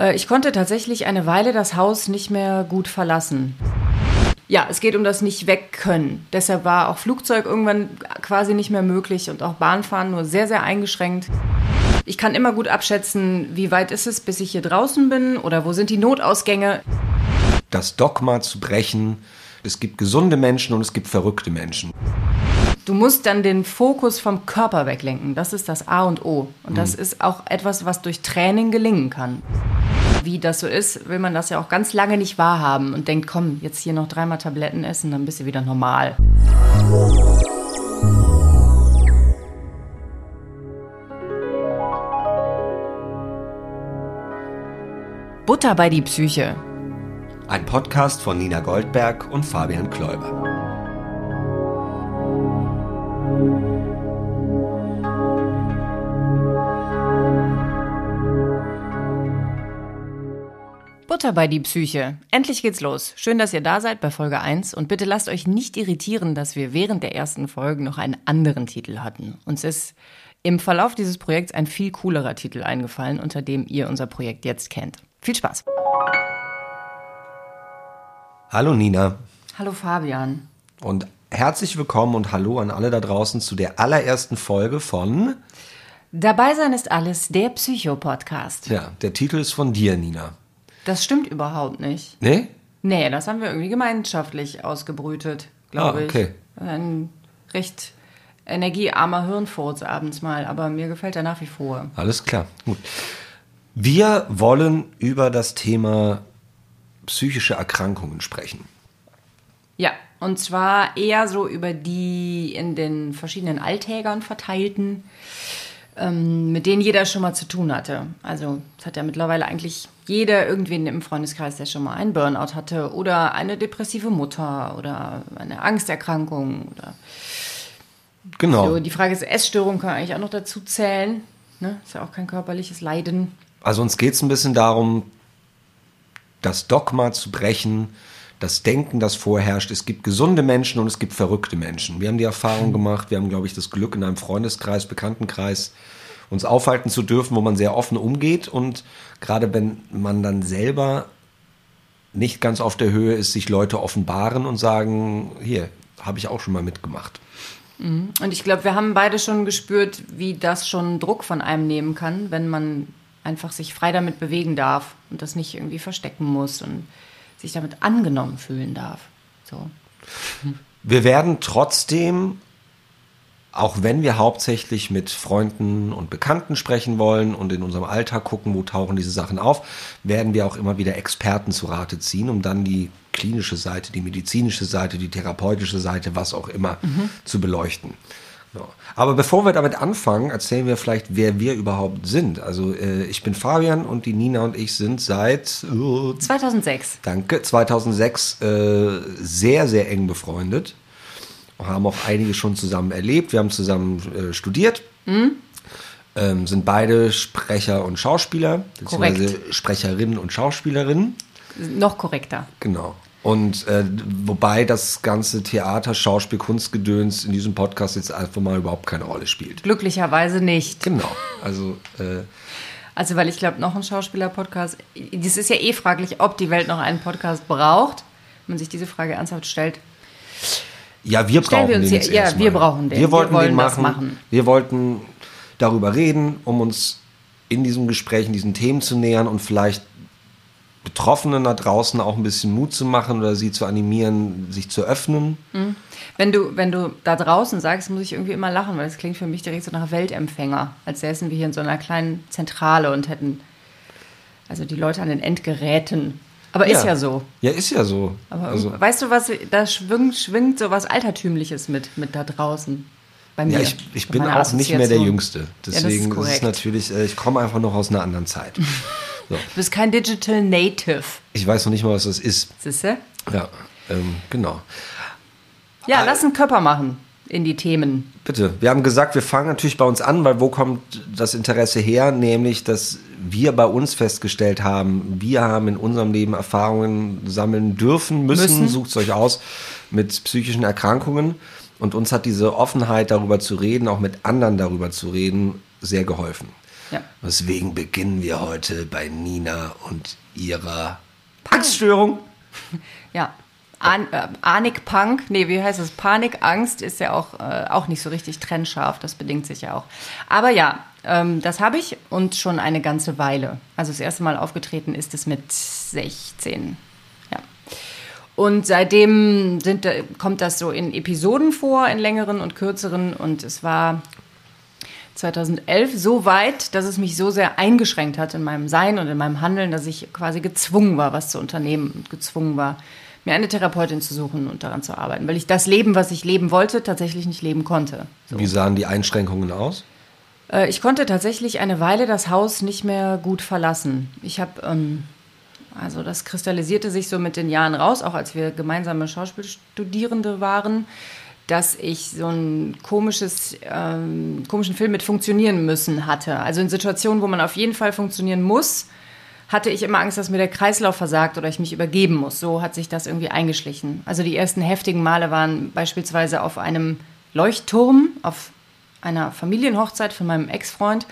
Äh, ich konnte tatsächlich eine Weile das Haus nicht mehr gut verlassen. Ja, es geht um das nicht weg können. Deshalb war auch Flugzeug irgendwann quasi nicht mehr möglich und auch Bahnfahren nur sehr, sehr eingeschränkt. Ich kann immer gut abschätzen, wie weit ist es, bis ich hier draußen bin oder wo sind die Notausgänge. Das Dogma zu brechen, es gibt gesunde Menschen und es gibt verrückte Menschen. Du musst dann den Fokus vom Körper weglenken. Das ist das A und O. Und das mhm. ist auch etwas, was durch Training gelingen kann. Wie das so ist, will man das ja auch ganz lange nicht wahrhaben und denkt, komm, jetzt hier noch dreimal Tabletten essen, dann bist du wieder normal. Butter bei die Psyche. Ein Podcast von Nina Goldberg und Fabian Kläuber. Butter bei die Psyche. Endlich geht's los. Schön, dass ihr da seid bei Folge 1 und bitte lasst euch nicht irritieren, dass wir während der ersten Folgen noch einen anderen Titel hatten. Uns ist im Verlauf dieses Projekts ein viel coolerer Titel eingefallen, unter dem ihr unser Projekt jetzt kennt. Viel Spaß. Hallo Nina. Hallo Fabian. Und herzlich willkommen und hallo an alle da draußen zu der allerersten Folge von Dabei sein ist alles, der Psycho-Podcast. Ja, der Titel ist von dir, Nina. Das stimmt überhaupt nicht. Nee? Nee, das haben wir irgendwie gemeinschaftlich ausgebrütet, glaube ah, okay. ich. Ein recht energiearmer Hirnfurz abends mal, aber mir gefällt er nach wie vor. Alles klar, gut. Wir wollen über das Thema psychische Erkrankungen sprechen. Ja, und zwar eher so über die in den verschiedenen Alltägern verteilten, ähm, mit denen jeder schon mal zu tun hatte. Also es hat ja mittlerweile eigentlich jeder irgendwen im Freundeskreis, der schon mal einen Burnout hatte oder eine depressive Mutter oder eine Angsterkrankung oder Genau. So, die Frage ist, Essstörung kann eigentlich auch noch dazu zählen. Ne? Ist ja auch kein körperliches Leiden. Also uns geht es ein bisschen darum, das Dogma zu brechen, das Denken, das vorherrscht. Es gibt gesunde Menschen und es gibt verrückte Menschen. Wir haben die Erfahrung hm. gemacht, wir haben, glaube ich, das Glück in einem Freundeskreis, Bekanntenkreis, uns aufhalten zu dürfen, wo man sehr offen umgeht. Und gerade wenn man dann selber nicht ganz auf der Höhe ist, sich Leute offenbaren und sagen, hier, habe ich auch schon mal mitgemacht. Mhm. Und ich glaube, wir haben beide schon gespürt, wie das schon Druck von einem nehmen kann, wenn man einfach sich frei damit bewegen darf und das nicht irgendwie verstecken muss und sich damit angenommen fühlen darf. So. Wir werden trotzdem, auch wenn wir hauptsächlich mit Freunden und Bekannten sprechen wollen und in unserem Alltag gucken, wo tauchen diese Sachen auf, werden wir auch immer wieder Experten zu Rate ziehen, um dann die klinische Seite, die medizinische Seite, die therapeutische Seite, was auch immer, mhm. zu beleuchten. So. Aber bevor wir damit anfangen, erzählen wir vielleicht, wer wir überhaupt sind. Also äh, ich bin Fabian und die Nina und ich sind seit äh, 2006. Danke, 2006 äh, sehr, sehr eng befreundet. Haben auch einige schon zusammen erlebt. Wir haben zusammen äh, studiert. Mhm. Ähm, sind beide Sprecher und Schauspieler, beziehungsweise Sprecherinnen und Schauspielerinnen. Noch korrekter. Genau. Und äh, wobei das ganze Theater, Schauspiel, Kunstgedöns in diesem Podcast jetzt einfach mal überhaupt keine Rolle spielt. Glücklicherweise nicht. Genau. Also, äh, also weil ich glaube, noch ein Schauspieler-Podcast, das ist ja eh fraglich, ob die Welt noch einen Podcast braucht. Wenn man sich diese Frage ernsthaft stellt. Ja, wir brauchen wir den hier, Ja, wir brauchen den. Wir wollten wir den machen. machen. Wir wollten darüber reden, um uns in diesem Gespräch, in diesen Themen zu nähern und vielleicht Betroffenen da draußen auch ein bisschen Mut zu machen oder sie zu animieren, sich zu öffnen. Mhm. Wenn du, wenn du da draußen sagst, muss ich irgendwie immer lachen, weil das klingt für mich direkt so nach Weltempfänger, als säßen wir hier in so einer kleinen Zentrale und hätten also die Leute an den Endgeräten. Aber ja. ist ja so. Ja, ist ja so. Aber also. weißt du was, da schwingt, schwingt so was Altertümliches mit, mit da draußen. Bei mir. Ja, ich, ich bin auch nicht mehr der Jüngste. Deswegen ja, ist, ist es natürlich, äh, ich komme einfach noch aus einer anderen Zeit. So. Du bist kein Digital Native. Ich weiß noch nicht mal, was das ist. Siehst du? Ja, ähm, genau. Ja, äh, lass einen Körper machen in die Themen. Bitte. Wir haben gesagt, wir fangen natürlich bei uns an, weil wo kommt das Interesse her? Nämlich, dass wir bei uns festgestellt haben, wir haben in unserem Leben Erfahrungen sammeln dürfen, müssen, müssen. sucht es euch aus, mit psychischen Erkrankungen. Und uns hat diese Offenheit darüber zu reden, auch mit anderen darüber zu reden, sehr geholfen. Ja. Deswegen beginnen wir heute bei Nina und ihrer Angststörung. Ja. An, äh, Anik-Punk, nee, wie heißt es? Panik-Angst ist ja auch, äh, auch nicht so richtig trennscharf, das bedingt sich ja auch. Aber ja, ähm, das habe ich und schon eine ganze Weile. Also das erste Mal aufgetreten ist es mit 16. Ja. Und seitdem sind, kommt das so in Episoden vor, in längeren und kürzeren. Und es war 2011 so weit, dass es mich so sehr eingeschränkt hat in meinem Sein und in meinem Handeln, dass ich quasi gezwungen war, was zu unternehmen und gezwungen war, mir eine Therapeutin zu suchen und daran zu arbeiten, weil ich das Leben, was ich leben wollte, tatsächlich nicht leben konnte. So. Wie sahen die Einschränkungen aus? Äh, ich konnte tatsächlich eine Weile das Haus nicht mehr gut verlassen. Ich habe, ähm, also das kristallisierte sich so mit den Jahren raus, auch als wir gemeinsame Schauspielstudierende waren, dass ich so ein komisches, ähm, komischen Film mit funktionieren müssen hatte. Also in Situationen, wo man auf jeden Fall funktionieren muss, hatte ich immer Angst, dass mir der Kreislauf versagt oder ich mich übergeben muss. So hat sich das irgendwie eingeschlichen. Also die ersten heftigen Male waren beispielsweise auf einem Leuchtturm, auf einer Familienhochzeit von meinem Ex-Freund.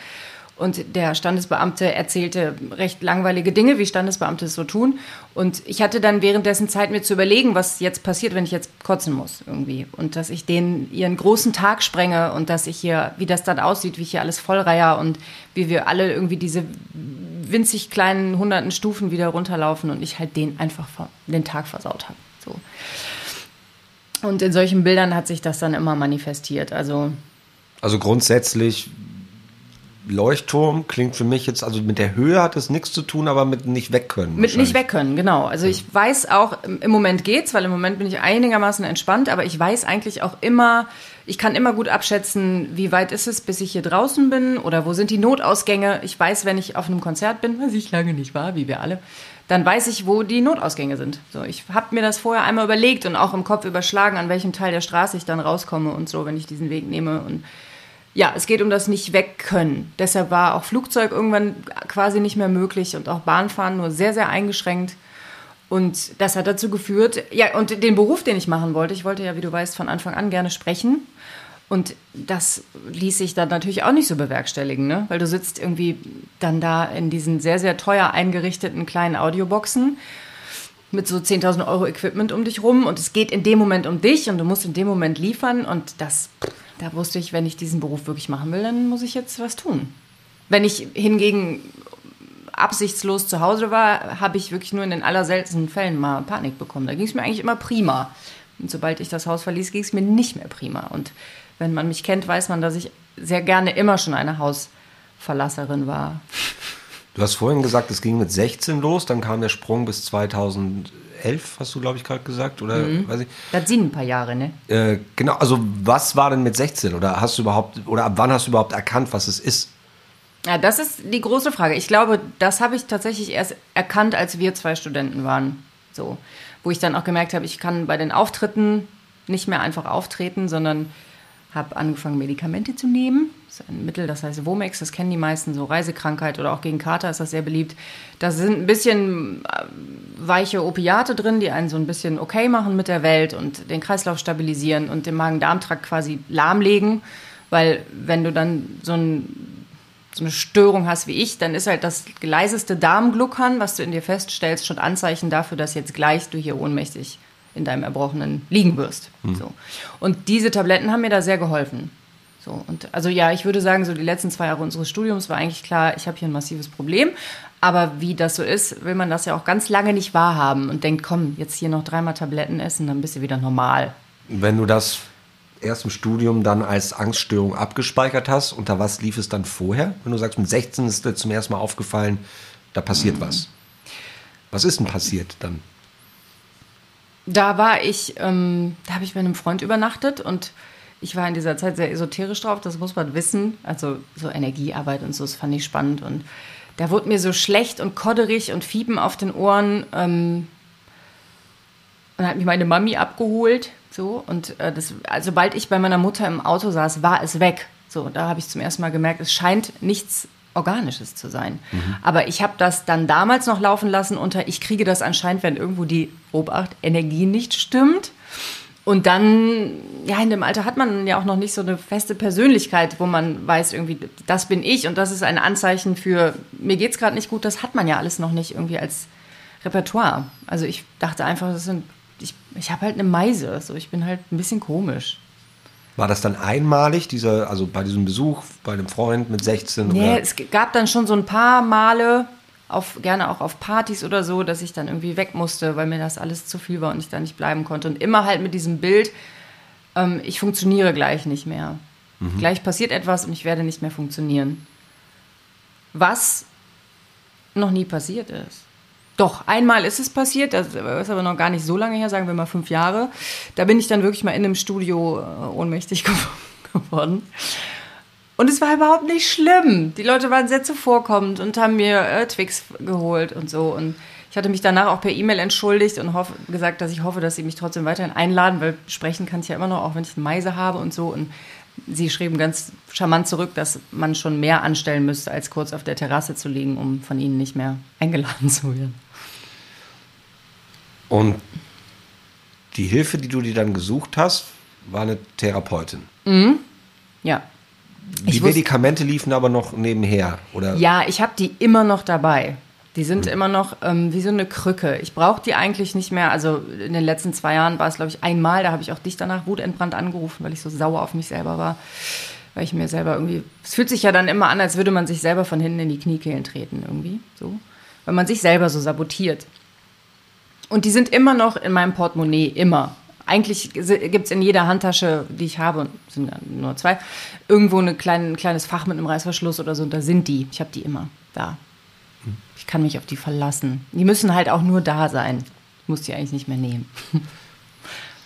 Und der Standesbeamte erzählte recht langweilige Dinge, wie Standesbeamte es so tun. Und ich hatte dann währenddessen Zeit, mir zu überlegen, was jetzt passiert, wenn ich jetzt kotzen muss irgendwie. Und dass ich denen ihren großen Tag sprenge und dass ich hier, wie das dann aussieht, wie ich hier alles vollreiher und wie wir alle irgendwie diese winzig kleinen hunderten Stufen wieder runterlaufen und ich halt den einfach den Tag versaut habe. So. Und in solchen Bildern hat sich das dann immer manifestiert. Also, also grundsätzlich Leuchtturm klingt für mich jetzt, also mit der Höhe hat es nichts zu tun, aber mit nicht wegkönnen. Mit nicht wegkönnen, genau. Also ich weiß auch, im Moment geht's, weil im Moment bin ich einigermaßen entspannt, aber ich weiß eigentlich auch immer, ich kann immer gut abschätzen, wie weit ist es, bis ich hier draußen bin oder wo sind die Notausgänge. Ich weiß, wenn ich auf einem Konzert bin, was ich lange nicht war, wie wir alle, dann weiß ich, wo die Notausgänge sind. So, ich habe mir das vorher einmal überlegt und auch im Kopf überschlagen, an welchem Teil der Straße ich dann rauskomme und so, wenn ich diesen Weg nehme und ja, es geht um das nicht wegkönnen. Deshalb war auch Flugzeug irgendwann quasi nicht mehr möglich und auch Bahnfahren nur sehr, sehr eingeschränkt. Und das hat dazu geführt, ja, und den Beruf, den ich machen wollte, ich wollte ja, wie du weißt, von Anfang an gerne sprechen. Und das ließ sich dann natürlich auch nicht so bewerkstelligen, ne? weil du sitzt irgendwie dann da in diesen sehr, sehr teuer eingerichteten kleinen Audioboxen mit so 10.000 Euro Equipment um dich rum und es geht in dem Moment um dich und du musst in dem Moment liefern und das, da wusste ich, wenn ich diesen Beruf wirklich machen will, dann muss ich jetzt was tun. Wenn ich hingegen absichtslos zu Hause war, habe ich wirklich nur in den allerseltensten Fällen mal Panik bekommen. Da ging es mir eigentlich immer prima. Und sobald ich das Haus verließ, ging es mir nicht mehr prima. Und wenn man mich kennt, weiß man, dass ich sehr gerne immer schon eine Hausverlasserin war. Du hast vorhin gesagt, es ging mit 16 los, dann kam der Sprung bis 2011, hast du, glaube ich, gerade gesagt, oder mhm. weiß ich. Das sind ein paar Jahre, ne? Äh, genau, also was war denn mit 16? Oder hast du überhaupt, oder ab wann hast du überhaupt erkannt, was es ist? Ja, das ist die große Frage. Ich glaube, das habe ich tatsächlich erst erkannt, als wir zwei Studenten waren. So. Wo ich dann auch gemerkt habe, ich kann bei den Auftritten nicht mehr einfach auftreten, sondern habe angefangen, Medikamente zu nehmen. Das ist ein Mittel, das heißt Womex, das kennen die meisten, so Reisekrankheit oder auch gegen Kater ist das sehr beliebt. Da sind ein bisschen äh, weiche Opiate drin, die einen so ein bisschen okay machen mit der Welt und den Kreislauf stabilisieren und den Magen-Darm-Trakt quasi lahmlegen. Weil wenn du dann so, ein, so eine Störung hast wie ich, dann ist halt das leiseste Darmgluckern, was du in dir feststellst, schon Anzeichen dafür, dass jetzt gleich du hier ohnmächtig in deinem Erbrochenen liegen wirst. Mhm. So. Und diese Tabletten haben mir da sehr geholfen. So, und also ja, ich würde sagen, so die letzten zwei Jahre unseres Studiums war eigentlich klar, ich habe hier ein massives Problem. Aber wie das so ist, will man das ja auch ganz lange nicht wahrhaben und denkt, komm, jetzt hier noch dreimal Tabletten essen, dann bist du wieder normal. Wenn du das erst im Studium dann als Angststörung abgespeichert hast, unter was lief es dann vorher? Wenn du sagst, mit 16 ist dir zum ersten Mal aufgefallen, da passiert mhm. was. Was ist denn passiert dann? Da war ich, ähm, da habe ich bei einem Freund übernachtet und ich war in dieser Zeit sehr esoterisch drauf, das muss man wissen. Also so Energiearbeit und so, das fand ich spannend. Und da wurde mir so schlecht und kodderig und Fiepen auf den Ohren. Ähm, und hat mich meine Mami abgeholt. So, und äh, das, also, sobald ich bei meiner Mutter im Auto saß, war es weg. So, da habe ich zum ersten Mal gemerkt, es scheint nichts Organisches zu sein. Mhm. Aber ich habe das dann damals noch laufen lassen unter, ich kriege das anscheinend, wenn irgendwo die Obacht Energie nicht stimmt. Und dann, ja, in dem Alter hat man ja auch noch nicht so eine feste Persönlichkeit, wo man weiß, irgendwie, das bin ich und das ist ein Anzeichen für, mir geht's gerade nicht gut, das hat man ja alles noch nicht irgendwie als Repertoire. Also ich dachte einfach, das sind, ich, ich habe halt eine Meise, so ich bin halt ein bisschen komisch. War das dann einmalig, dieser, also bei diesem Besuch bei einem Freund mit 16? Nee, oder? es gab dann schon so ein paar Male, auf, gerne auch auf Partys oder so, dass ich dann irgendwie weg musste, weil mir das alles zu viel war und ich da nicht bleiben konnte. Und immer halt mit diesem Bild, ähm, ich funktioniere gleich nicht mehr. Mhm. Gleich passiert etwas und ich werde nicht mehr funktionieren. Was noch nie passiert ist. Doch, einmal ist es passiert, das ist aber noch gar nicht so lange her, sagen wir mal fünf Jahre. Da bin ich dann wirklich mal in einem Studio äh, ohnmächtig geworden. Und es war überhaupt nicht schlimm. Die Leute waren sehr zuvorkommend und haben mir äh, Twix geholt und so. Und ich hatte mich danach auch per E-Mail entschuldigt und hoff, gesagt, dass ich hoffe, dass sie mich trotzdem weiterhin einladen, weil sprechen kann ich ja immer noch, auch wenn ich eine Meise habe und so. Und sie schrieben ganz charmant zurück, dass man schon mehr anstellen müsste, als kurz auf der Terrasse zu liegen, um von ihnen nicht mehr eingeladen zu werden. Und die Hilfe, die du dir dann gesucht hast, war eine Therapeutin. Mhm. Ja. Die Medikamente liefen aber noch nebenher, oder? Ja, ich habe die immer noch dabei. Die sind hm. immer noch ähm, wie so eine Krücke. Ich brauche die eigentlich nicht mehr. Also in den letzten zwei Jahren war es, glaube ich, einmal. Da habe ich auch dich danach wutentbrannt angerufen, weil ich so sauer auf mich selber war. Weil ich mir selber irgendwie. Es fühlt sich ja dann immer an, als würde man sich selber von hinten in die Kniekehlen treten, irgendwie. So. Weil man sich selber so sabotiert. Und die sind immer noch in meinem Portemonnaie, immer eigentlich gibt es in jeder Handtasche, die ich habe, und sind nur zwei, irgendwo eine kleine, ein kleines Fach mit einem Reißverschluss oder so, und da sind die. Ich habe die immer da. Ich kann mich auf die verlassen. Die müssen halt auch nur da sein. Ich muss die eigentlich nicht mehr nehmen.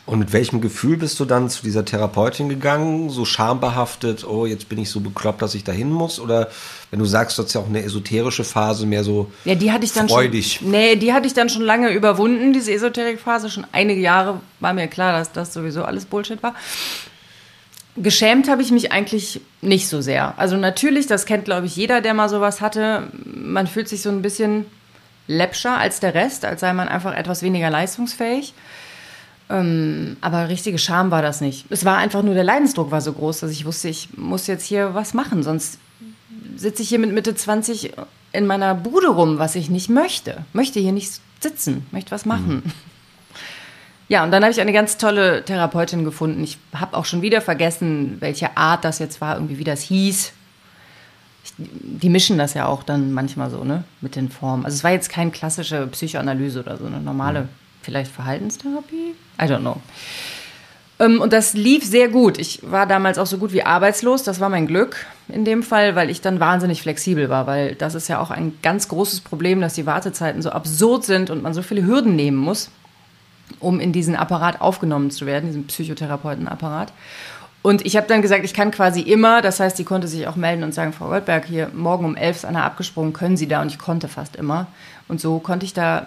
Und mit welchem Gefühl bist du dann zu dieser Therapeutin gegangen? So schambehaftet, oh, jetzt bin ich so bekloppt, dass ich da hin muss? Oder wenn du sagst, du hast ja auch eine esoterische Phase, mehr so ja, die hatte ich dann freudig? Schon, nee, die hatte ich dann schon lange überwunden, diese Esoterikphase. Schon einige Jahre war mir klar, dass das sowieso alles Bullshit war. Geschämt habe ich mich eigentlich nicht so sehr. Also natürlich, das kennt, glaube ich, jeder, der mal sowas hatte. Man fühlt sich so ein bisschen läppscher als der Rest, als sei man einfach etwas weniger leistungsfähig. Ähm, aber richtige Scham war das nicht. Es war einfach nur, der Leidensdruck war so groß, dass ich wusste, ich muss jetzt hier was machen, sonst sitze ich hier mit Mitte 20 in meiner Bude rum, was ich nicht möchte. Möchte hier nicht sitzen, möchte was machen. Mhm. Ja, und dann habe ich eine ganz tolle Therapeutin gefunden. Ich habe auch schon wieder vergessen, welche Art das jetzt war, irgendwie wie das hieß. Ich, die mischen das ja auch dann manchmal so, ne, mit den Formen. Also es war jetzt keine klassische Psychoanalyse oder so, eine normale, mhm. Vielleicht Verhaltenstherapie. I don't know. Ähm, und das lief sehr gut. Ich war damals auch so gut wie arbeitslos. Das war mein Glück in dem Fall, weil ich dann wahnsinnig flexibel war, weil das ist ja auch ein ganz großes Problem, dass die Wartezeiten so absurd sind und man so viele Hürden nehmen muss, um in diesen Apparat aufgenommen zu werden, diesen Psychotherapeutenapparat. Und ich habe dann gesagt, ich kann quasi immer, das heißt, sie konnte sich auch melden und sagen, Frau Goldberg, hier morgen um elf ist einer abgesprungen, können Sie da? Und ich konnte fast immer. Und so konnte ich da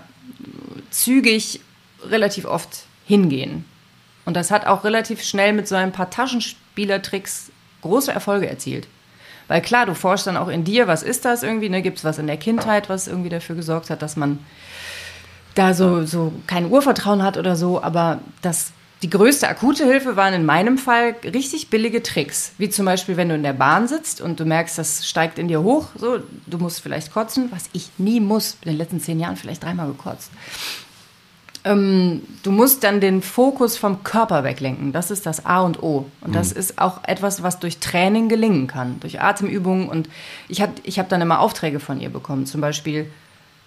zügig relativ oft hingehen. Und das hat auch relativ schnell mit so ein paar Taschenspielertricks große Erfolge erzielt. Weil klar, du forschst dann auch in dir, was ist das irgendwie, ne? Gibt es was in der Kindheit, was irgendwie dafür gesorgt hat, dass man da so, so kein Urvertrauen hat oder so, aber das, die größte akute Hilfe waren in meinem Fall richtig billige Tricks. Wie zum Beispiel, wenn du in der Bahn sitzt und du merkst, das steigt in dir hoch, so, du musst vielleicht kotzen, was ich nie muss, in den letzten zehn Jahren vielleicht dreimal gekotzt ähm, du musst dann den Fokus vom Körper weglenken. Das ist das A und O. Und das mhm. ist auch etwas, was durch Training gelingen kann, durch Atemübungen. Und ich habe ich hab dann immer Aufträge von ihr bekommen, zum Beispiel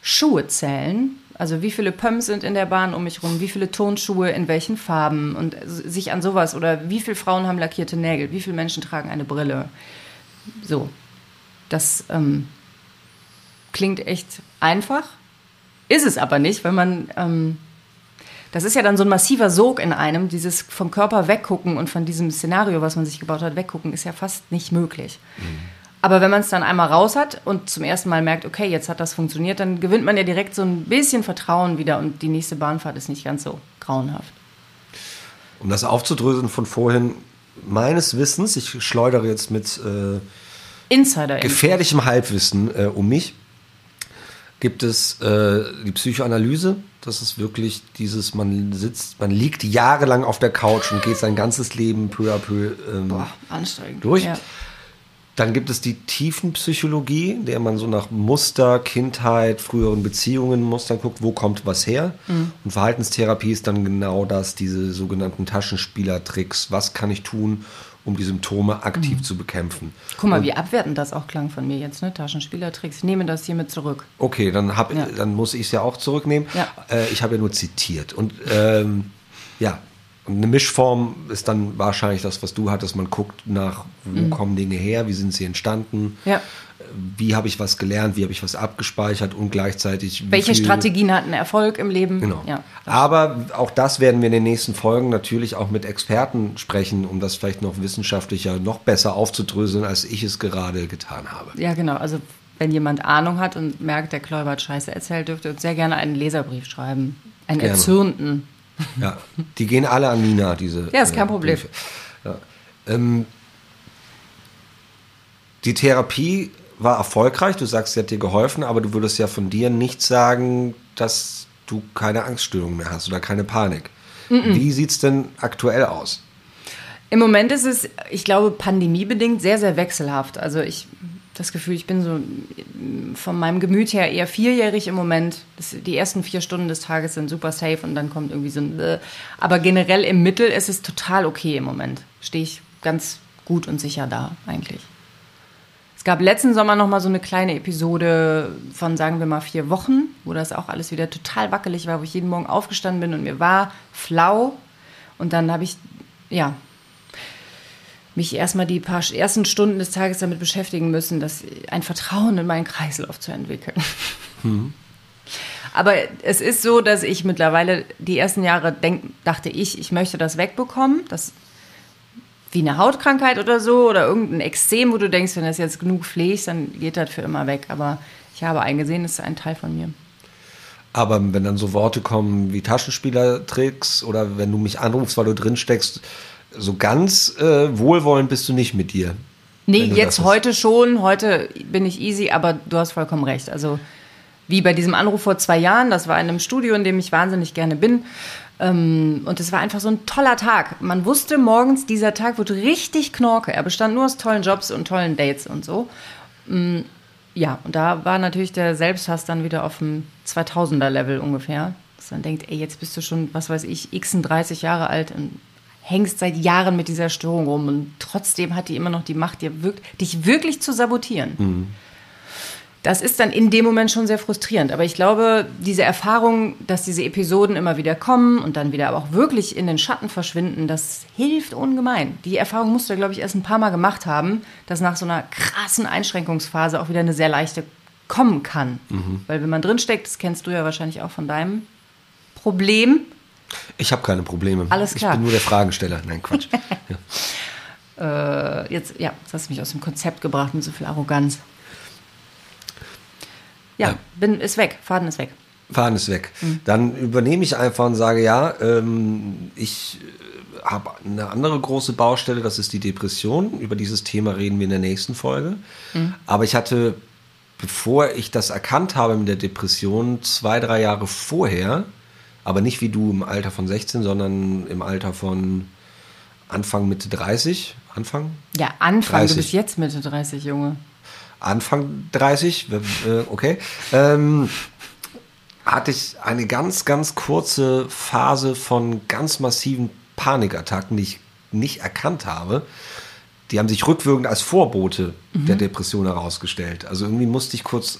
Schuhe zählen. Also wie viele Pumps sind in der Bahn um mich rum, wie viele Tonschuhe, in welchen Farben und sich an sowas oder wie viele Frauen haben lackierte Nägel, wie viele Menschen tragen eine Brille. So, das ähm, klingt echt einfach, ist es aber nicht, wenn man ähm, das ist ja dann so ein massiver Sog in einem. Dieses vom Körper weggucken und von diesem Szenario, was man sich gebaut hat, weggucken, ist ja fast nicht möglich. Mhm. Aber wenn man es dann einmal raus hat und zum ersten Mal merkt, okay, jetzt hat das funktioniert, dann gewinnt man ja direkt so ein bisschen Vertrauen wieder und die nächste Bahnfahrt ist nicht ganz so grauenhaft. Um das aufzudröseln von vorhin, meines Wissens, ich schleudere jetzt mit äh, Insider gefährlichem Halbwissen äh, um mich, gibt es äh, die Psychoanalyse. Das ist wirklich dieses, man sitzt, man liegt jahrelang auf der Couch und geht sein ganzes Leben peu à peu ähm, Boah, anstrengend. durch. Ja. Dann gibt es die Tiefenpsychologie, in der man so nach Muster, Kindheit, früheren Beziehungen, Mustern guckt, wo kommt was her. Und Verhaltenstherapie ist dann genau das, diese sogenannten Taschenspielertricks. Was kann ich tun, um die Symptome aktiv zu bekämpfen? Guck mal, wie abwertend das auch klang von mir jetzt, ne? Taschenspielertricks. Ich nehme das hiermit zurück. Okay, dann, hab, Ja. dann muss ich es ja auch zurücknehmen. Ja. Äh, ich habe ja nur zitiert. Und ähm, ja, und eine Mischform ist dann wahrscheinlich das, was du hattest. Man guckt nach, wo Mhm. kommen Dinge her, wie sind sie entstanden, Ja. wie habe ich was gelernt, wie habe ich was abgespeichert und gleichzeitig. Welche viel- Strategien hatten Erfolg im Leben? Genau. Ja. Aber auch das werden wir in den nächsten Folgen natürlich auch mit Experten sprechen, um das vielleicht noch wissenschaftlicher, noch besser aufzudröseln, als ich es gerade getan habe. ja, genau. Also, wenn jemand Ahnung hat und merkt, der Kläuber hat Scheiße erzählt, dürfte uns sehr gerne einen Leserbrief schreiben. Einen Gerne. erzürnten. Ja, die gehen alle an Nina, diese. Ja, ist kein äh, Problem. Ja. Ähm, die Therapie war erfolgreich, du sagst, sie hat dir geholfen, aber du würdest ja von dir nicht sagen, dass du keine Angststörung mehr hast oder keine Panik. Wie sieht es denn aktuell aus? Im Moment ist es, ich glaube, pandemiebedingt sehr, sehr wechselhaft. Also ich das Gefühl, ich bin so mm, von meinem Gemüt her eher vierjährig im Moment. Das, die ersten vier Stunden des Tages sind super safe und dann kommt irgendwie so ein. Bäh. Aber generell im Mittel ist es total okay im Moment. Stehe ich ganz gut und sicher da eigentlich. Es gab letzten Sommer noch mal so eine kleine Episode von, sagen wir mal, vier Wochen, wo das auch alles wieder total wackelig war, wo ich jeden Morgen aufgestanden bin und mir war flau. Und dann habe ich, ja, mich erstmal die paar ersten Stunden des Tages damit beschäftigen müssen, dass ein Vertrauen in meinen Kreislauf zu entwickeln. Aber es ist so, dass ich mittlerweile die ersten Jahre denk, dachte ich, ich möchte das wegbekommen. Das wie eine Hautkrankheit oder so oder irgendein Extrem, wo du denkst, wenn das jetzt genug pflegst, dann geht das für immer weg. Aber ich habe eingesehen, es ist ein Teil von mir. Aber wenn dann so Worte kommen wie Taschenspielertricks oder wenn du mich anrufst, weil du drin steckst, so ganz äh, wohlwollend bist du nicht mit dir. Nee, jetzt heute schon. Heute bin ich easy, aber du hast vollkommen recht. Also wie bei diesem Anruf vor zwei Jahren, das war in einem Studio, in dem ich wahnsinnig gerne bin. Ähm, und es war einfach so ein toller Tag. Man wusste morgens, dieser Tag wird richtig knorke. Er bestand nur aus tollen Jobs und tollen Dates und so. Mm, Ja, und da war natürlich der Selbsthass dann wieder auf dem 2000er-Level ungefähr. Dass man denkt, ey, jetzt bist du schon, was weiß ich, x 30 Jahre alt und hängst seit Jahren mit dieser Störung rum und trotzdem hat die immer noch die Macht, dir wirk dich wirklich zu sabotieren. Das ist dann in dem Moment schon sehr frustrierend. Aber ich glaube, diese Erfahrung, dass diese Episoden immer wieder kommen und dann wieder aber auch wirklich in den Schatten verschwinden, das hilft ungemein. Die Erfahrung musst du, glaube ich, erst ein paar Mal gemacht haben, dass nach so einer krassen Einschränkungsphase auch wieder eine sehr leichte kommen kann. Weil wenn man drinsteckt, das kennst du ja wahrscheinlich auch von deinem Problem, Ich habe keine Probleme. Alles klar. Ich bin nur der Fragensteller. Nein, Quatsch. ja. äh, jetzt, ja, das hast du mich aus dem Konzept gebracht mit so viel Arroganz. Ja, Ja. bin, ist weg, Faden ist weg. Fahren ist weg. Mhm. Dann übernehme ich einfach und sage, ja, ähm, ich äh, habe eine andere große Baustelle, das ist die Depression. Über dieses Thema reden wir in der nächsten Folge. Mhm. Aber ich hatte, bevor ich das erkannt habe mit der Depression, zwei, drei Jahre vorher, aber nicht wie du im Alter von 16, sondern im Alter von Anfang, Mitte 30. Anfang? Ja, Anfang, 30. du bist jetzt Mitte 30, Junge. Anfang 30, äh, okay, ähm, hatte ich eine ganz, ganz kurze Phase von ganz massiven Panikattacken, die ich nicht erkannt habe. Die haben sich rückwirkend als Vorbote der Mhm. Depression herausgestellt. Also irgendwie musste ich kurz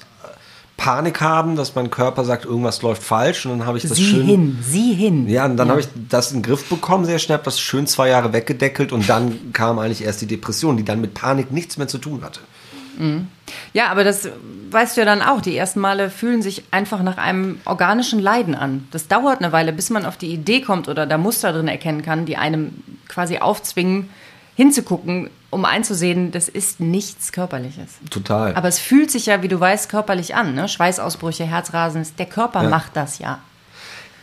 Panik haben, dass mein Körper sagt, irgendwas läuft falsch und dann habe ich das Sieh schön hin, sieh hin. ja, und dann habe ich das in den Griff bekommen, sehr schnell, habe das schön zwei Jahre weggedeckelt und dann kam eigentlich erst die Depression, die dann mit Panik nichts mehr zu tun hatte. Ja, aber das weißt du ja dann auch. Die ersten Male fühlen sich einfach nach einem organischen Leiden an. Das dauert eine Weile, bis man auf die Idee kommt oder da Muster drin erkennen kann, die einem quasi aufzwingen, hinzugucken, um einzusehen, das ist nichts Körperliches. Total. Aber es fühlt sich ja, wie du weißt, körperlich an. Ne? Schweißausbrüche, Herzrasen, der Körper Ja. macht das ja.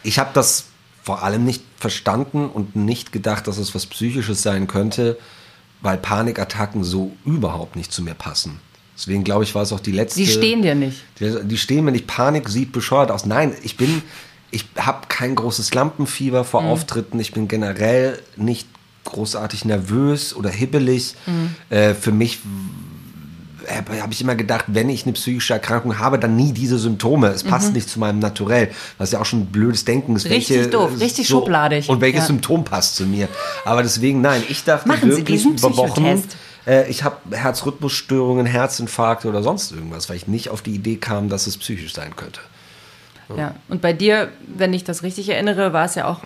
ich habe das vor allem nicht verstanden und nicht gedacht, dass es was Psychisches sein könnte, weil Panikattacken so überhaupt nicht zu mir passen. Deswegen glaube ich, war es auch die letzte. Die stehen dir nicht. Die, die stehen mir nicht. Panik sieht bescheuert aus. Nein, ich bin, ich habe kein großes Lampenfieber vor Mhm. Auftritten. Ich bin generell nicht großartig nervös oder hibbelig. Mhm. Äh, für mich habe hab ich immer gedacht, wenn ich eine psychische Erkrankung habe, dann nie diese Symptome. Es passt nicht zu meinem Naturell. Was ja auch schon ein blödes Denken ist. Mhm. Richtig doof, richtig schubladig. Und welches Ja. Symptom passt zu mir. Aber deswegen, nein, ich dachte Machen Sie wirklich diesen über Wochen, äh, ich habe Herzrhythmusstörungen, Herzinfarkte oder sonst irgendwas, weil ich nicht auf die Idee kam, dass es psychisch sein könnte. Ja, und bei dir, wenn ich das richtig erinnere, war es ja auch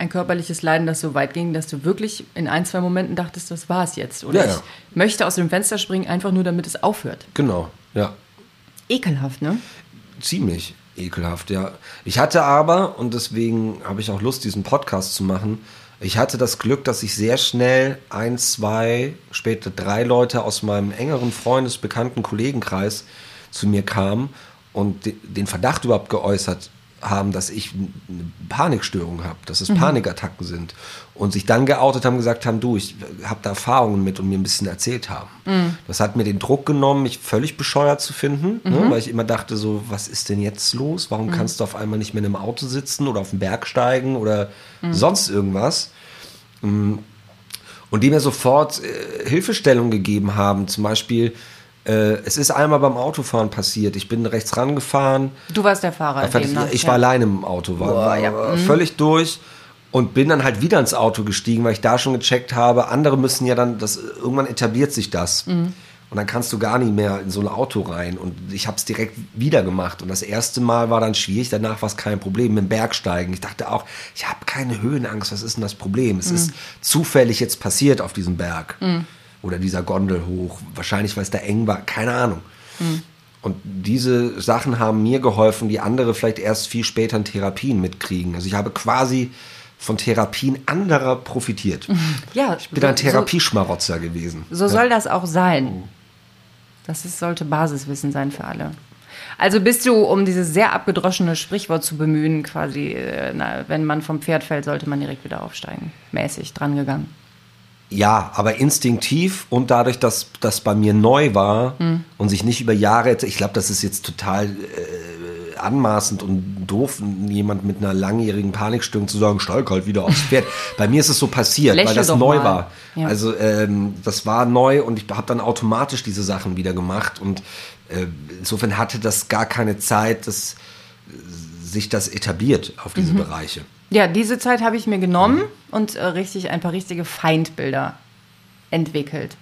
ein körperliches Leiden, das so weit ging, dass du wirklich in ein, zwei Momenten dachtest, das war es jetzt. Oder Ja, ja. ich möchte aus dem Fenster springen, einfach nur damit es aufhört. Genau, ja. Ekelhaft, ne? Ziemlich ekelhaft, ja. Ich hatte aber, und deswegen habe ich auch Lust, diesen Podcast zu machen, ich hatte das Glück, dass ich sehr schnell ein, zwei, später drei Leute aus meinem engeren Freundes-, Bekannten-, Kollegenkreis zu mir kamen und de- den Verdacht überhaupt geäußert haben, dass ich eine Panikstörung habe, dass es Panikattacken sind. Und sich dann geoutet haben, gesagt haben, du, ich habe da Erfahrungen mit und mir ein bisschen erzählt haben. Das hat mir den Druck genommen, mich völlig bescheuert zu finden, ne, weil ich immer dachte so, was ist denn jetzt los? Warum kannst du auf einmal nicht mehr in einem Auto sitzen oder auf den Berg steigen oder sonst irgendwas? und die mir sofort äh, Hilfestellung gegeben haben. Zum Beispiel, es ist einmal beim Autofahren passiert. Ich bin rechts rangefahren. Du warst der Fahrer. dem, ne? ich Ja. war alleine im Auto, war, Boah, war, ja. war völlig durch und bin dann halt wieder ins Auto gestiegen, weil ich da schon gecheckt habe, andere müssen ja dann, das, irgendwann etabliert sich das. Mhm. Und dann kannst du gar nicht mehr in so ein Auto rein. Und ich habe es direkt wieder gemacht. Und das erste Mal war dann schwierig, danach war es kein Problem mit dem Bergsteigen. Ich dachte auch, ich habe keine Höhenangst, was ist denn das Problem? Es Mhm. ist zufällig jetzt passiert auf diesem Berg. Oder dieser Gondel hoch. Wahrscheinlich, weil es da eng war, keine Ahnung. Mhm. Und diese Sachen haben mir geholfen, die andere vielleicht erst viel später in Therapien mitkriegen. Also ich habe quasi von Therapien anderer profitiert. Ja, Ich bin ein so- Therapieschmarotzer gewesen. So soll das auch sein. Das ist, sollte Basiswissen sein für alle. Also bist du, um dieses sehr abgedroschene Sprichwort zu bemühen, quasi, äh, na, wenn man vom Pferd fällt, sollte man direkt wieder aufsteigen. Mäßig dran gegangen. Ja, aber instinktiv und dadurch, dass das bei mir neu war Hm. und sich nicht über Jahre, ich glaube, das ist jetzt total äh, anmaßend und doof, jemand mit einer langjährigen Panikstörung zu sagen, steig halt wieder aufs Pferd. bei mir ist es so passiert, Lächel weil das neu mal. war. Ja. Also ähm, das war neu und ich habe dann automatisch diese Sachen wieder gemacht und äh, insofern hatte das gar keine Zeit, dass sich das etabliert auf Mhm. diese Bereiche. Ja, diese Zeit habe ich mir genommen und äh, richtig ein paar richtige Feindbilder entwickelt.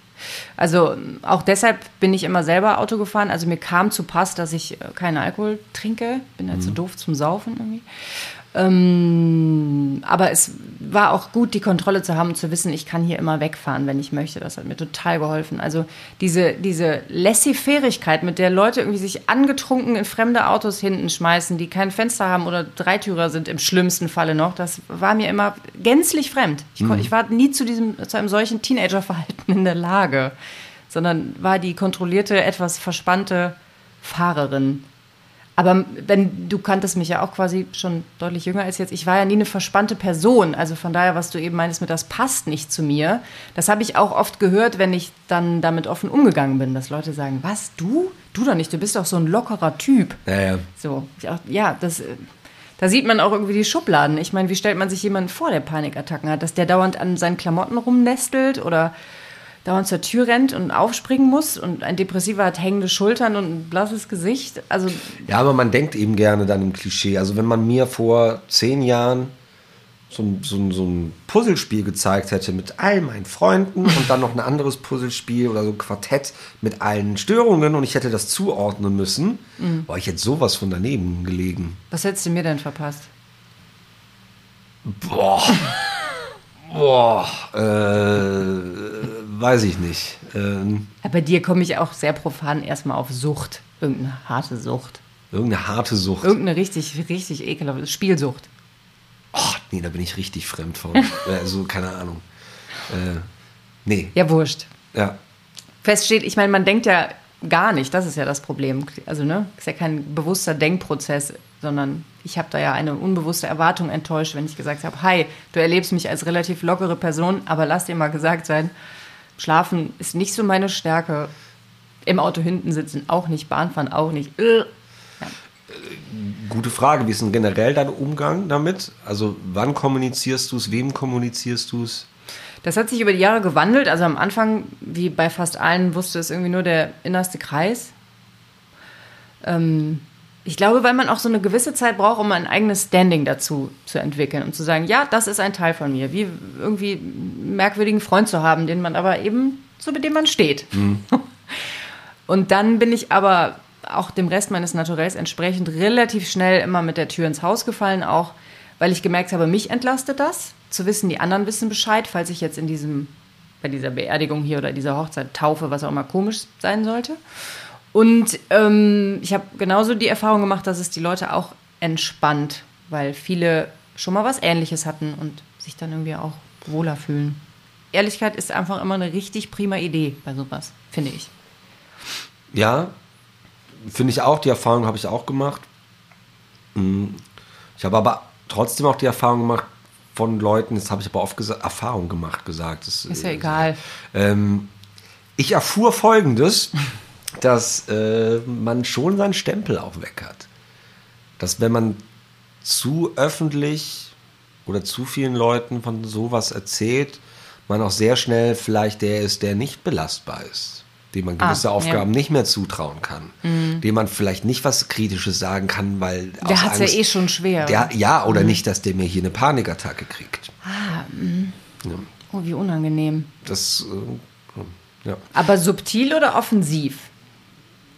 Also auch deshalb bin ich immer selber Auto gefahren. Also mir kam zu Pass, dass ich äh, keinen Alkohol trinke. Bin halt so doof zum Saufen irgendwie. Ähm, aber es war auch gut, die Kontrolle zu haben zu wissen, ich kann hier immer wegfahren, wenn ich möchte. Das hat mir total geholfen. Also diese, diese Laissez-Fairigkeit, mit der Leute irgendwie sich angetrunken in fremde Autos hinten schmeißen, die kein Fenster haben oder Dreitürer sind im schlimmsten Falle noch, das war mir immer gänzlich fremd. Ich, kon- ich war nie zu diesem, zu einem solchen Teenagerverhalten in der Lage, sondern war die kontrollierte, etwas verspannte Fahrerin. Aber wenn du kanntest mich ja auch quasi schon deutlich jünger als jetzt. Ich war ja nie eine verspannte Person. Also von daher, was du eben meinst mit das passt nicht zu mir. Das habe ich auch oft gehört, wenn ich dann damit offen umgegangen bin, dass Leute sagen, was du? Du doch nicht. Du bist doch so ein lockerer Typ. Ja, ja. So, auch, ja, das, äh, da sieht man auch irgendwie die Schubladen. Ich meine, wie stellt man sich jemanden vor, der Panikattacken hat, dass der dauernd an seinen Klamotten rumnestelt oder dauernd zur Tür rennt und aufspringen muss und ein Depressiver hat hängende Schultern und ein blasses Gesicht. Also Ja, aber man denkt eben gerne dann im Klischee. Also wenn man mir vor zehn Jahren so ein, so ein, so ein Puzzlespiel gezeigt hätte mit all meinen Freunden und dann noch ein anderes Puzzlespiel oder so ein Quartett mit allen Störungen und ich hätte das zuordnen müssen, war ich jetzt sowas von daneben gelegen. was hättest du mir denn verpasst? Boah. Boah. Äh, weiß ich nicht. Ähm, Bei dir komme ich auch sehr profan erstmal auf Sucht. Irgendeine harte Sucht. irgendeine harte Sucht. Irgendeine richtig, richtig ekelhafte Spielsucht. Oh, nee, da bin ich richtig fremd von. also, keine Ahnung. Äh, nee, Ja, wurscht. ja. feststeht, ich meine, man denkt ja gar nicht, das ist ja das Problem. Also, ne, ist ja kein bewusster Denkprozess, sondern ich habe da ja eine unbewusste Erwartung enttäuscht, wenn ich gesagt habe, hi, du erlebst mich als relativ lockere Person, aber lass dir mal gesagt sein, Schlafen ist nicht so meine Stärke. Im Auto hinten sitzen auch nicht, Bahnfahren auch nicht. Äh. Gute Frage. Wie ist denn generell dein Umgang damit? Also wann kommunizierst du es? Wem kommunizierst du es? Das hat sich über die Jahre gewandelt. Also am Anfang, wie bei fast allen, wusste es irgendwie nur der innerste Kreis. Ähm, ich glaube, weil man auch so eine gewisse Zeit braucht, um ein eigenes Standing dazu zu entwickeln und zu sagen, ja, das ist ein Teil von mir. Wie irgendwie einen merkwürdigen Freund zu haben, den man aber eben so mit dem man steht. Mhm. Und dann bin ich aber auch dem Rest meines Naturells entsprechend relativ schnell immer mit der Tür ins Haus gefallen, auch weil ich gemerkt habe, mich entlastet das, zu wissen, die anderen wissen Bescheid, falls ich jetzt in diesem, bei dieser Beerdigung hier oder dieser Hochzeit taufe, was auch immer komisch sein sollte. Und ähm, ich habe genauso die Erfahrung gemacht, dass es die Leute auch entspannt, weil viele schon mal was Ähnliches hatten und sich dann irgendwie auch wohler fühlen. Ehrlichkeit ist einfach immer eine richtig prima Idee bei sowas, finde ich. Ja, finde ich auch. Die Erfahrung habe ich auch gemacht. Hm. Ich habe aber trotzdem auch die Erfahrung gemacht von Leuten, das habe ich aber oft gesagt, Erfahrung gemacht gesagt. Das, ist ja äh, egal. Ähm, ich erfuhr Folgendes dass äh, man schon seinen Stempel auch weg hat. Dass wenn man zu öffentlich oder zu vielen Leuten von sowas erzählt, man auch sehr schnell vielleicht der ist, der nicht belastbar ist, dem man gewisse ah, Aufgaben ja. nicht mehr zutrauen kann, mhm. dem man vielleicht nicht was Kritisches sagen kann, weil der hat es ja eh schon schwer. Der, ja, oder mhm. nicht, dass der mir hier eine Panikattacke kriegt. Ah, mhm. ja. oh, wie unangenehm. Das, äh, ja. Aber subtil oder offensiv?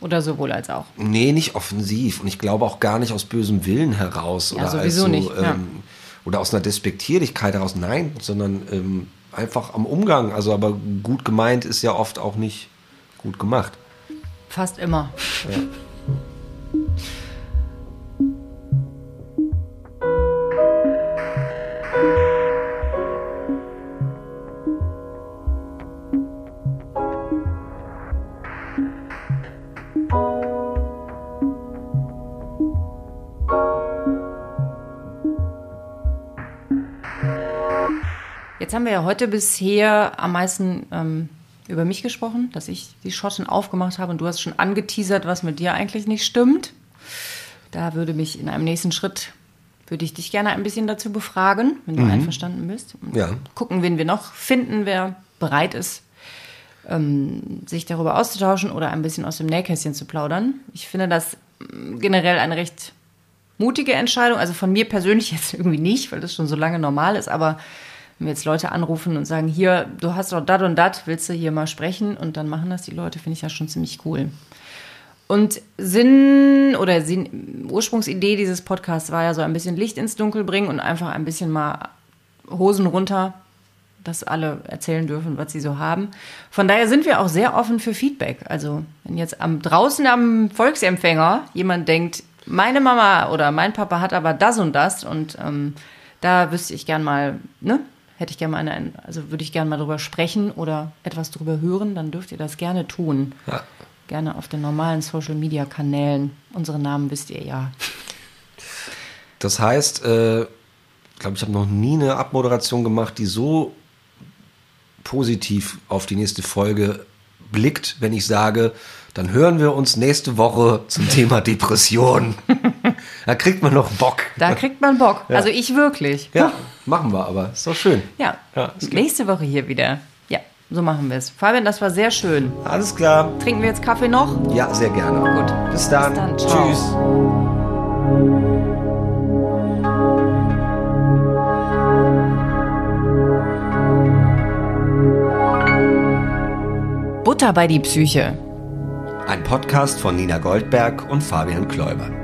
Oder sowohl als auch? Nee, nicht offensiv. Und ich glaube auch gar nicht aus bösem Willen heraus. Ja, oder sowieso so, nicht. Ja. Ähm, oder aus einer Despektierlichkeit heraus. Nein, sondern ähm, einfach am Umgang. Also, aber gut gemeint ist ja oft auch nicht gut gemacht. Fast immer. Ja. Jetzt haben wir ja heute bisher am meisten ähm, über mich gesprochen, dass ich die Schotten aufgemacht habe und du hast schon angeteasert, was mit dir eigentlich nicht stimmt. Da würde mich in einem nächsten Schritt, würde ich dich gerne ein bisschen dazu befragen, wenn du mhm. einverstanden bist. Und ja. Gucken, wen wir noch finden, wer bereit ist, ähm, sich darüber auszutauschen oder ein bisschen aus dem Nähkästchen zu plaudern. Ich finde das mm, generell eine recht mutige Entscheidung. Also von mir persönlich jetzt irgendwie nicht, weil das schon so lange normal ist, aber wenn wir jetzt Leute anrufen und sagen, hier, du hast doch dat und dat, willst du hier mal sprechen? Und dann machen das die Leute, finde ich ja schon ziemlich cool. Und Sinn oder Sinn, Ursprungsidee dieses Podcasts war ja so ein bisschen Licht ins Dunkel bringen und einfach ein bisschen mal Hosen runter, dass alle erzählen dürfen, was sie so haben. Von daher sind wir auch sehr offen für Feedback. Also wenn jetzt am, draußen am Volksempfänger jemand denkt, meine Mama oder mein Papa hat aber das und das und ähm, da wüsste ich gern mal, ne, hätte ich gerne mal eine, also würde ich gerne mal darüber sprechen oder etwas darüber hören, dann dürft ihr das gerne tun. Ja. Gerne auf den normalen Social Media Kanälen. Unsere Namen wisst ihr ja. Das heißt, äh, ich glaube, ich habe noch nie eine Abmoderation gemacht, die so positiv auf die nächste Folge blickt, wenn ich sage, dann hören wir uns nächste Woche zum Thema Depression. da kriegt man noch Bock. Da kriegt man Bock. Ja. Also ich wirklich. Ja, machen wir aber. Ist doch schön. Ja. ja nächste Woche hier wieder. Ja, so machen wir es. Fabian, das war sehr schön. Alles klar. Trinken wir jetzt Kaffee noch? Ja, sehr gerne. Gut. Bis dann. Bis dann. Tschüss. Butter bei die Psyche. Ein Podcast von Nina Goldberg und Fabian Kläuber.